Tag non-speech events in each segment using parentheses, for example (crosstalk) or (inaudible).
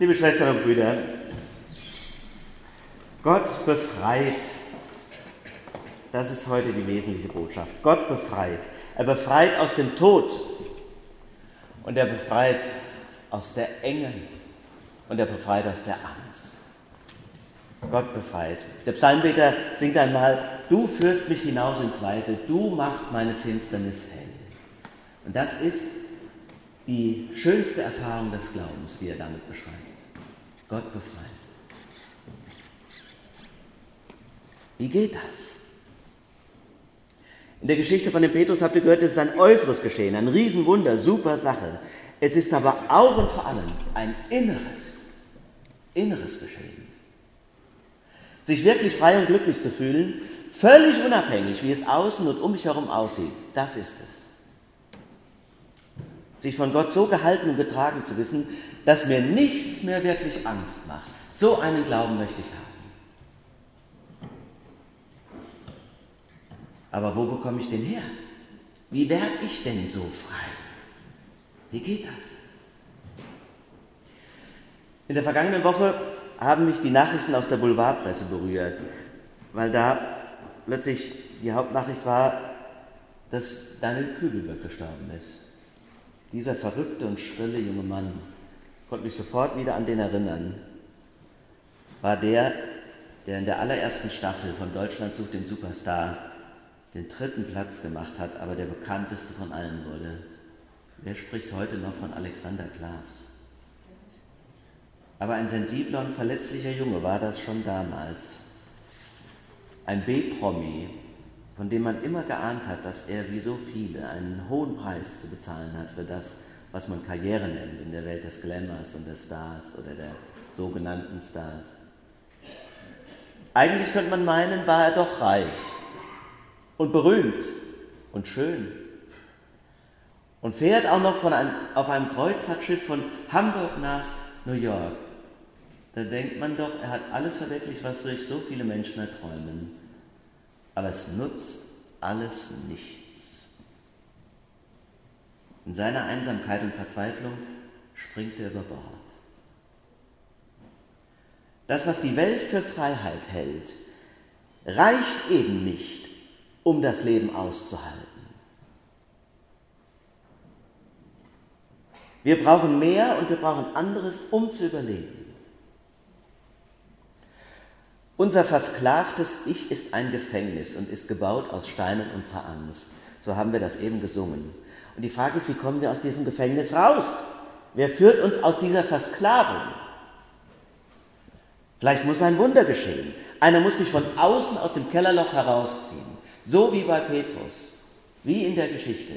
Liebe Schwestern und Brüder, Gott befreit. Das ist heute die wesentliche Botschaft. Gott befreit. Er befreit aus dem Tod und er befreit aus der Enge und er befreit aus der Angst. Gott befreit. Der Psalmbeter singt einmal, du führst mich hinaus ins Weite, du machst meine Finsternis hell. Und das ist die schönste Erfahrung des Glaubens, die er damit beschreibt. Gott befreit. Wie geht das? In der Geschichte von dem Petrus habt ihr gehört, es ist ein äußeres Geschehen, ein Riesenwunder, super Sache. Es ist aber auch und vor allem ein inneres, inneres Geschehen. Sich wirklich frei und glücklich zu fühlen, völlig unabhängig, wie es außen und um mich herum aussieht, das ist es. Sich von Gott so gehalten und getragen zu wissen, dass mir nichts mehr wirklich Angst macht. So einen Glauben möchte ich haben. Aber wo bekomme ich den her? Wie werde ich denn so frei? Wie geht das? In der vergangenen Woche haben mich die Nachrichten aus der Boulevardpresse berührt, weil da plötzlich die Hauptnachricht war, dass Daniel Kübelböck gestorben ist. Dieser verrückte und schrille junge Mann, konnte mich sofort wieder an den erinnern, war der, der in der allerersten Staffel von Deutschland sucht den Superstar den dritten Platz gemacht hat, aber der bekannteste von allen wurde. Wer spricht heute noch von Alexander Klavs? Aber ein sensibler und verletzlicher Junge war das schon damals. Ein B-Promi, von dem man immer geahnt hat, dass er wie so viele einen hohen Preis zu bezahlen hat für das, was man Karriere nennt in der Welt des Glamours und des Stars oder der sogenannten Stars. Eigentlich könnte man meinen, war er doch reich und berühmt und schön. Und fährt auch noch von einem, auf einem Kreuzfahrtschiff von Hamburg nach New York. Da denkt man doch, er hat alles verwirklicht, was durch so viele Menschen erträumen. Aber es nutzt alles nichts. In seiner Einsamkeit und Verzweiflung springt er über Bord. Das, was die Welt für Freiheit hält, reicht eben nicht, um das Leben auszuhalten. Wir brauchen mehr und wir brauchen anderes, um zu überleben. Unser versklavtes Ich ist ein Gefängnis und ist gebaut aus Steinen unserer Angst. So haben wir das eben gesungen. Und die Frage ist, wie kommen wir aus diesem Gefängnis raus? Wer führt uns aus dieser Versklavung? Vielleicht muss ein Wunder geschehen. Einer muss mich von außen aus dem Kellerloch herausziehen. So wie bei Petrus, wie in der Geschichte.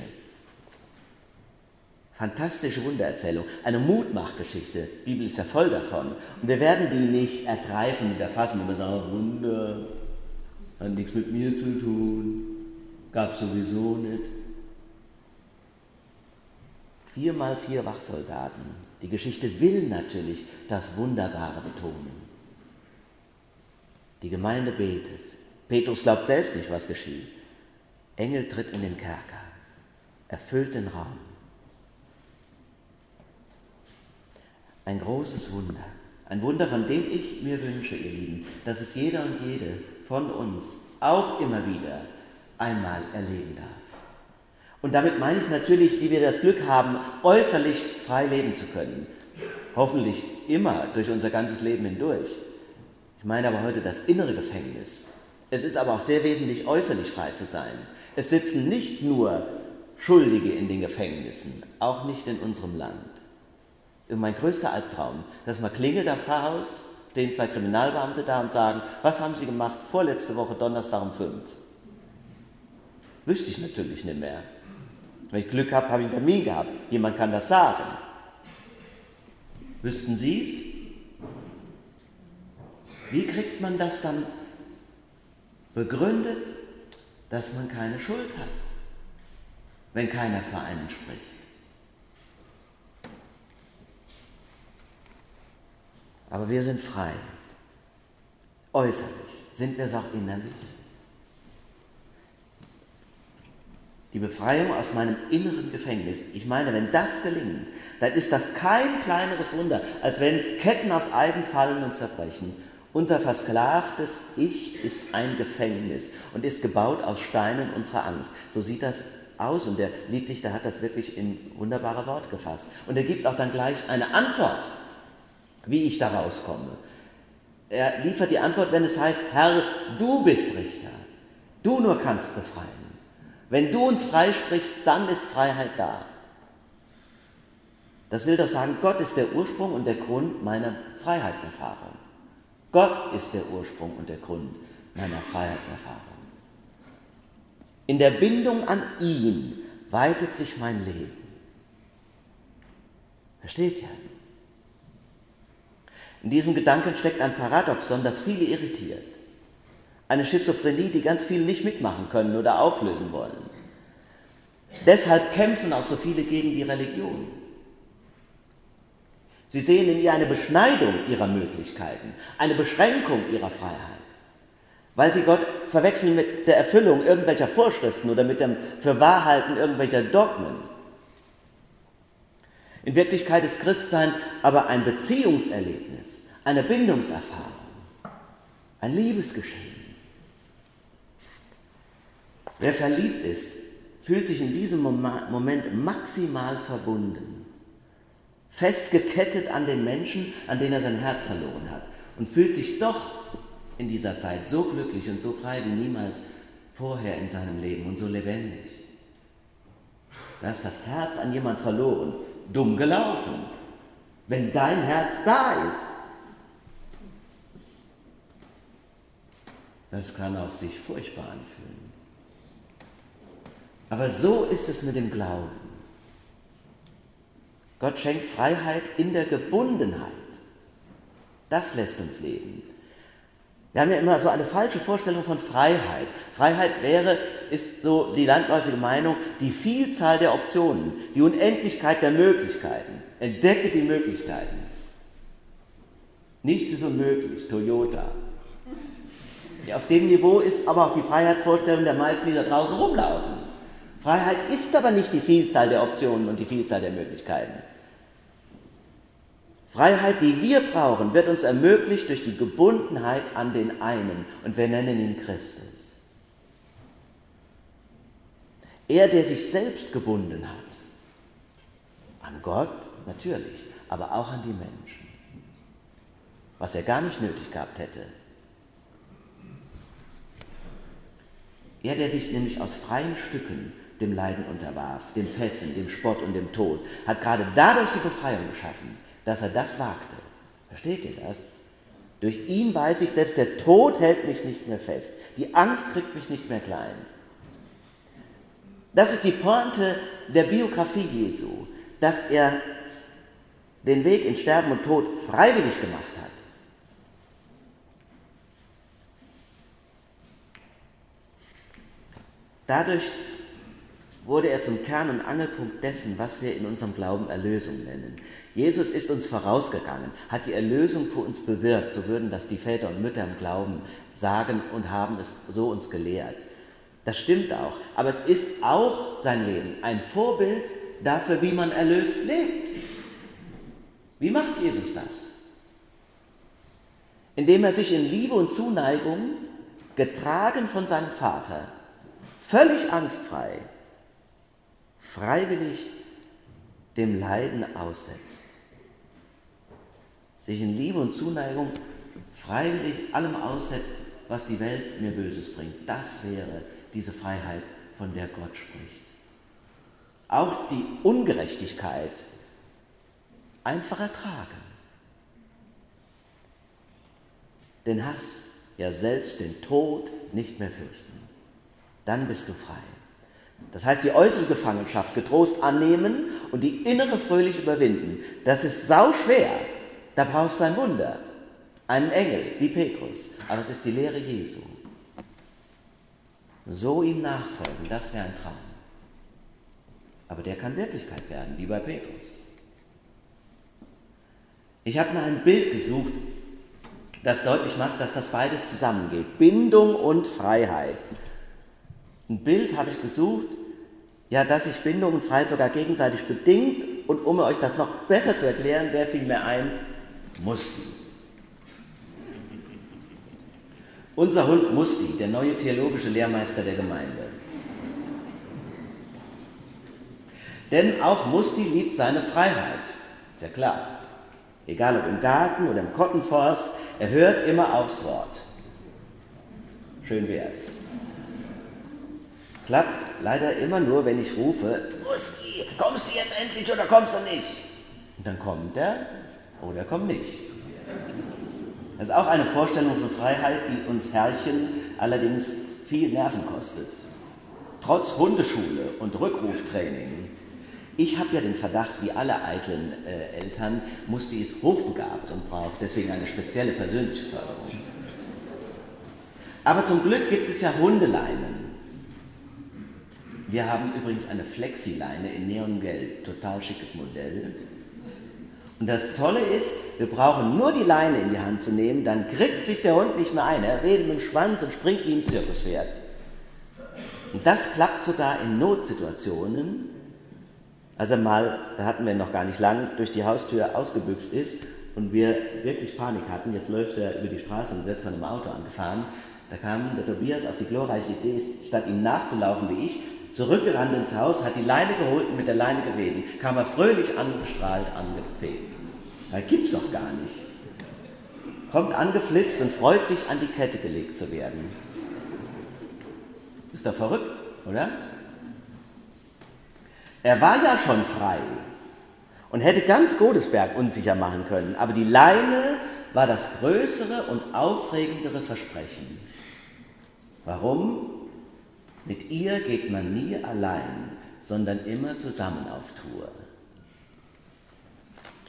Fantastische Wundererzählung, eine Mutmachgeschichte. Die Bibel ist ja voll davon. Und wir werden die nicht ergreifen und erfassen und sagen, Wunder, hat nichts mit mir zu tun, gab sowieso nicht. Vier mal vier Wachsoldaten. Die Geschichte will natürlich das Wunderbare betonen. Die Gemeinde betet. Petrus glaubt selbst nicht, was geschieht. Engel tritt in den Kerker, erfüllt den Raum. Ein großes Wunder. Ein Wunder, von dem ich mir wünsche, ihr Lieben, dass es jeder und jede von uns auch immer wieder einmal erleben darf. Und damit meine ich natürlich, die wir das Glück haben, äußerlich frei leben zu können. Hoffentlich immer durch unser ganzes Leben hindurch. Ich meine aber heute das innere Gefängnis, es ist aber auch sehr wesentlich, äußerlich frei zu sein. Es sitzen nicht nur Schuldige in den Gefängnissen, auch nicht in unserem Land. Mein größter Albtraum, dass man klingelt am Pfarrhaus, stehen zwei Kriminalbeamte da und sagen, was haben Sie gemacht vorletzte Woche Donnerstag um fünf? Wüsste ich natürlich nicht mehr. Wenn ich Glück habe, habe ich einen Termin gehabt. Jemand kann das sagen. Wüssten Sie es? Wie kriegt man das dann begründet, dass man keine Schuld hat, wenn keiner für einen spricht. Aber wir sind frei. Äußerlich sind wir es auch innerlich. die Befreiung aus meinem inneren Gefängnis. Ich meine, wenn das gelingt, dann ist das kein kleineres Wunder, als wenn Ketten aus Eisen fallen und zerbrechen. Unser versklavtes Ich ist ein Gefängnis und ist gebaut aus Steinen unserer Angst. So sieht das aus und der Lieddichter hat das wirklich in wunderbare Worte gefasst. Und er gibt auch dann gleich eine Antwort, wie ich da rauskomme. Er liefert die Antwort, wenn es heißt, Herr, du bist Richter, du nur kannst befreien. Wenn du uns freisprichst, dann ist Freiheit da. Das will doch sagen, Gott ist der Ursprung und der Grund meiner Freiheitserfahrung. Gott ist der Ursprung und der Grund meiner Freiheitserfahrung. In der Bindung an ihn weitet sich mein Leben. Versteht ihr? In diesem Gedanken steckt ein Paradoxon, das viele irritiert. Eine Schizophrenie, die ganz viele nicht mitmachen können oder auflösen wollen. Deshalb kämpfen auch so viele gegen die Religion. Sie sehen in ihr eine Beschneidung ihrer Möglichkeiten, eine Beschränkung ihrer Freiheit weil sie Gott verwechseln mit der Erfüllung irgendwelcher Vorschriften oder mit dem Fürwahrhalten irgendwelcher Dogmen. In Wirklichkeit ist Christsein aber ein Beziehungserlebnis, eine Bindungserfahrung, ein Liebesgeschehen. Wer verliebt ist, fühlt sich in diesem Moment maximal verbunden, festgekettet an den Menschen, an den er sein Herz verloren hat und fühlt sich doch in dieser Zeit so glücklich und so frei wie niemals vorher in seinem Leben und so lebendig. Du hast das Herz an jemand verloren, dumm gelaufen, wenn dein Herz da ist. Das kann auch sich furchtbar anfühlen. Aber so ist es mit dem Glauben. Gott schenkt Freiheit in der Gebundenheit. Das lässt uns leben. Wir haben ja immer so eine falsche Vorstellung von Freiheit. Freiheit wäre, ist so die landläufige Meinung, die Vielzahl der Optionen, die Unendlichkeit der Möglichkeiten. Entdecke die Möglichkeiten. Nichts ist unmöglich, Toyota. Auf dem Niveau ist aber auch die Freiheitsvorstellung der meisten, die da draußen rumlaufen. Freiheit ist aber nicht die Vielzahl der Optionen und die Vielzahl der Möglichkeiten. Freiheit, die wir brauchen, wird uns ermöglicht durch die Gebundenheit an den einen und wir nennen ihn Christus. Er, der sich selbst gebunden hat, an Gott natürlich, aber auch an die Menschen, was er gar nicht nötig gehabt hätte. Er, der sich nämlich aus freien Stücken dem Leiden unterwarf, dem Fesseln, dem Spott und dem Tod, hat gerade dadurch die Befreiung geschaffen, dass er das wagte. Versteht ihr das? Durch ihn weiß ich, selbst der Tod hält mich nicht mehr fest. Die Angst kriegt mich nicht mehr klein. Das ist die Pointe der Biografie Jesu, dass er den Weg in Sterben und Tod freiwillig gemacht hat. Dadurch wurde er zum Kern und Angelpunkt dessen, was wir in unserem Glauben Erlösung nennen. Jesus ist uns vorausgegangen, hat die Erlösung für uns bewirkt, so würden das die Väter und Mütter im Glauben sagen und haben es so uns gelehrt. Das stimmt auch, aber es ist auch sein Leben ein Vorbild dafür, wie man erlöst lebt. Wie macht Jesus das? Indem er sich in Liebe und Zuneigung, getragen von seinem Vater, völlig angstfrei, freiwillig dem Leiden aussetzt sich in Liebe und Zuneigung freiwillig allem aussetzt, was die Welt mir Böses bringt. Das wäre diese Freiheit, von der Gott spricht. Auch die Ungerechtigkeit einfach ertragen. Den Hass, ja selbst den Tod nicht mehr fürchten. Dann bist du frei. Das heißt, die äußere Gefangenschaft getrost annehmen und die innere fröhlich überwinden. Das ist sau schwer. Da brauchst du ein Wunder, einen Engel wie Petrus. Aber es ist die Lehre Jesu. So ihm nachfolgen, das wäre ein Traum. Aber der kann Wirklichkeit werden, wie bei Petrus. Ich habe nach einem Bild gesucht, das deutlich macht, dass das beides zusammengeht. Bindung und Freiheit. Ein Bild habe ich gesucht, Ja, dass sich Bindung und Freiheit sogar gegenseitig bedingt und um euch das noch besser zu erklären, wer fiel mir ein? Musti. Unser Hund Musti, der neue theologische Lehrmeister der Gemeinde. Denn auch Musti liebt seine Freiheit, ist ja klar. Egal ob im Garten oder im Kottenforst, er hört immer aufs Wort. Schön wär's. Klappt leider immer nur, wenn ich rufe, Musti, kommst du jetzt endlich oder kommst du nicht? Und dann kommt er oder kommt nicht. Das ist auch eine Vorstellung von Freiheit, die uns Herrchen allerdings viel Nerven kostet. Trotz Hundeschule und Rückruftraining ich habe ja den Verdacht, wie alle eitlen äh, Eltern, Musti ist hochbegabt und braucht deswegen eine spezielle persönliche Förderung. Aber zum Glück gibt es ja Hundeleinen. Wir haben übrigens eine Flexileine in Neongelb, total schickes Modell. Und das Tolle ist, wir brauchen nur die Leine in die Hand zu nehmen, dann kriegt sich der Hund nicht mehr ein. Er redet mit dem Schwanz und springt wie ein Zirkuspferd. Und das klappt sogar in Notsituationen, als er mal, da hatten wir noch gar nicht lang, durch die Haustür ausgebüxt ist und wir wirklich Panik hatten, jetzt läuft er über die Straße und wird von einem Auto angefahren, da kam der Tobias auf die glorreiche Idee, statt ihm nachzulaufen wie ich, zurückgerannt ins Haus, hat die Leine geholt und mit der Leine geweden, kam er fröhlich angestrahlt, angefegt. Da gibt's doch gar nicht. Kommt angeflitzt und freut sich, an die Kette gelegt zu werden. Ist doch verrückt, oder? Er war ja schon frei und hätte ganz Godesberg unsicher machen können, aber die Leine war das größere und aufregendere Versprechen. Warum? Mit ihr geht man nie allein, sondern immer zusammen auf Tour.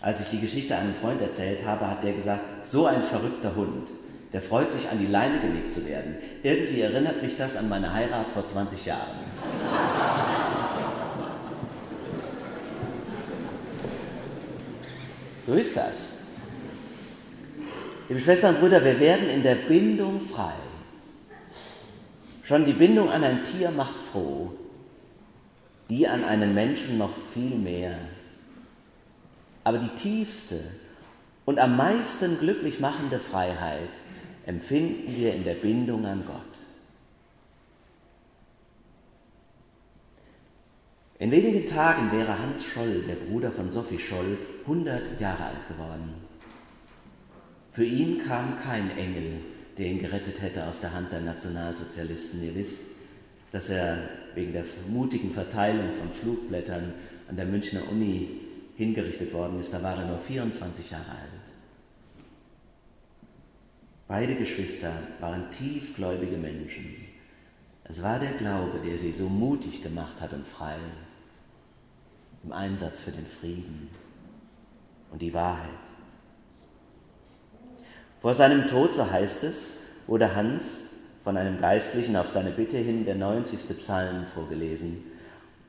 Als ich die Geschichte einem Freund erzählt habe, hat der gesagt, so ein verrückter Hund, der freut sich an die Leine gelegt zu werden. Irgendwie erinnert mich das an meine Heirat vor 20 Jahren. (laughs) So ist das. Liebe Schwestern und Brüder, wir werden in der Bindung frei. Schon die Bindung an ein Tier macht froh, die an einen Menschen noch viel mehr. Aber die tiefste und am meisten glücklich machende Freiheit empfinden wir in der Bindung an Gott. In wenigen Tagen wäre Hans Scholl, der Bruder von Sophie Scholl, 100 Jahre alt geworden. Für ihn kam kein Engel, der ihn gerettet hätte aus der Hand der Nationalsozialisten. Ihr wisst, dass er wegen der mutigen Verteilung von Flugblättern an der Münchner Uni hingerichtet worden ist. Da war er nur 24 Jahre alt. Beide Geschwister waren tiefgläubige Menschen. Es war der Glaube, der sie so mutig gemacht hat und frei im Einsatz für den Frieden und die Wahrheit. Vor seinem Tod, so heißt es, wurde Hans von einem Geistlichen auf seine Bitte hin der 90. Psalm vorgelesen.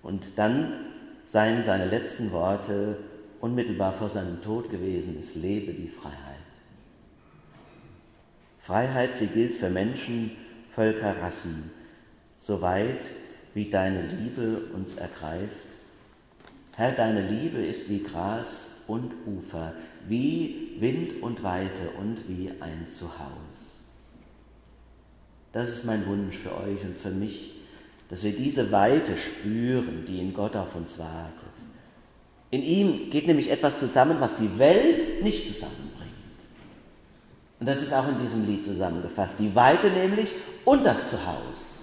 Und dann seien seine letzten Worte unmittelbar vor seinem Tod gewesen, es lebe die Freiheit. Freiheit, sie gilt für Menschen, Völker, Rassen, soweit wie deine Liebe uns ergreift Herr, deine Liebe ist wie Gras und Ufer, wie Wind und Weite und wie ein Zuhause. Das ist mein Wunsch für euch und für mich, dass wir diese Weite spüren, die in Gott auf uns wartet. In ihm geht nämlich etwas zusammen, was die Welt nicht zusammenbringt. Und das ist auch in diesem Lied zusammengefasst. Die Weite nämlich und das Zuhause.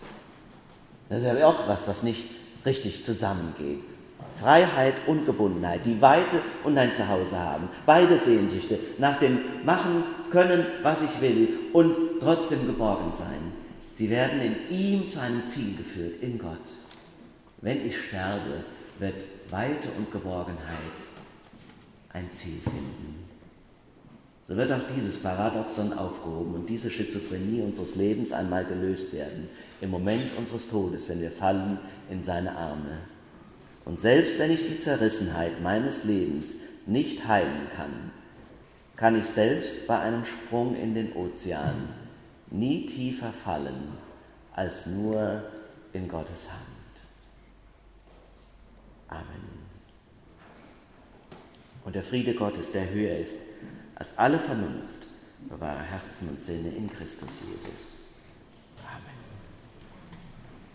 Das ist ja auch was, was nicht richtig zusammengeht. Freiheit und Gebundenheit, die Weite und ein Zuhause haben. Beide Sehnsüchte nach dem Machen können, was ich will und trotzdem geborgen sein. Sie werden in ihm zu einem Ziel geführt, in Gott. Wenn ich sterbe, wird Weite und Geborgenheit ein Ziel finden. So wird auch dieses Paradoxon aufgehoben und diese Schizophrenie unseres Lebens einmal gelöst werden, im Moment unseres Todes, wenn wir fallen in seine Arme. Und selbst wenn ich die Zerrissenheit meines Lebens nicht heilen kann, kann ich selbst bei einem Sprung in den Ozean nie tiefer fallen als nur in Gottes Hand. Amen. Und der Friede Gottes, der höher ist als alle Vernunft, bewahre Herzen und Sinne in Christus Jesus.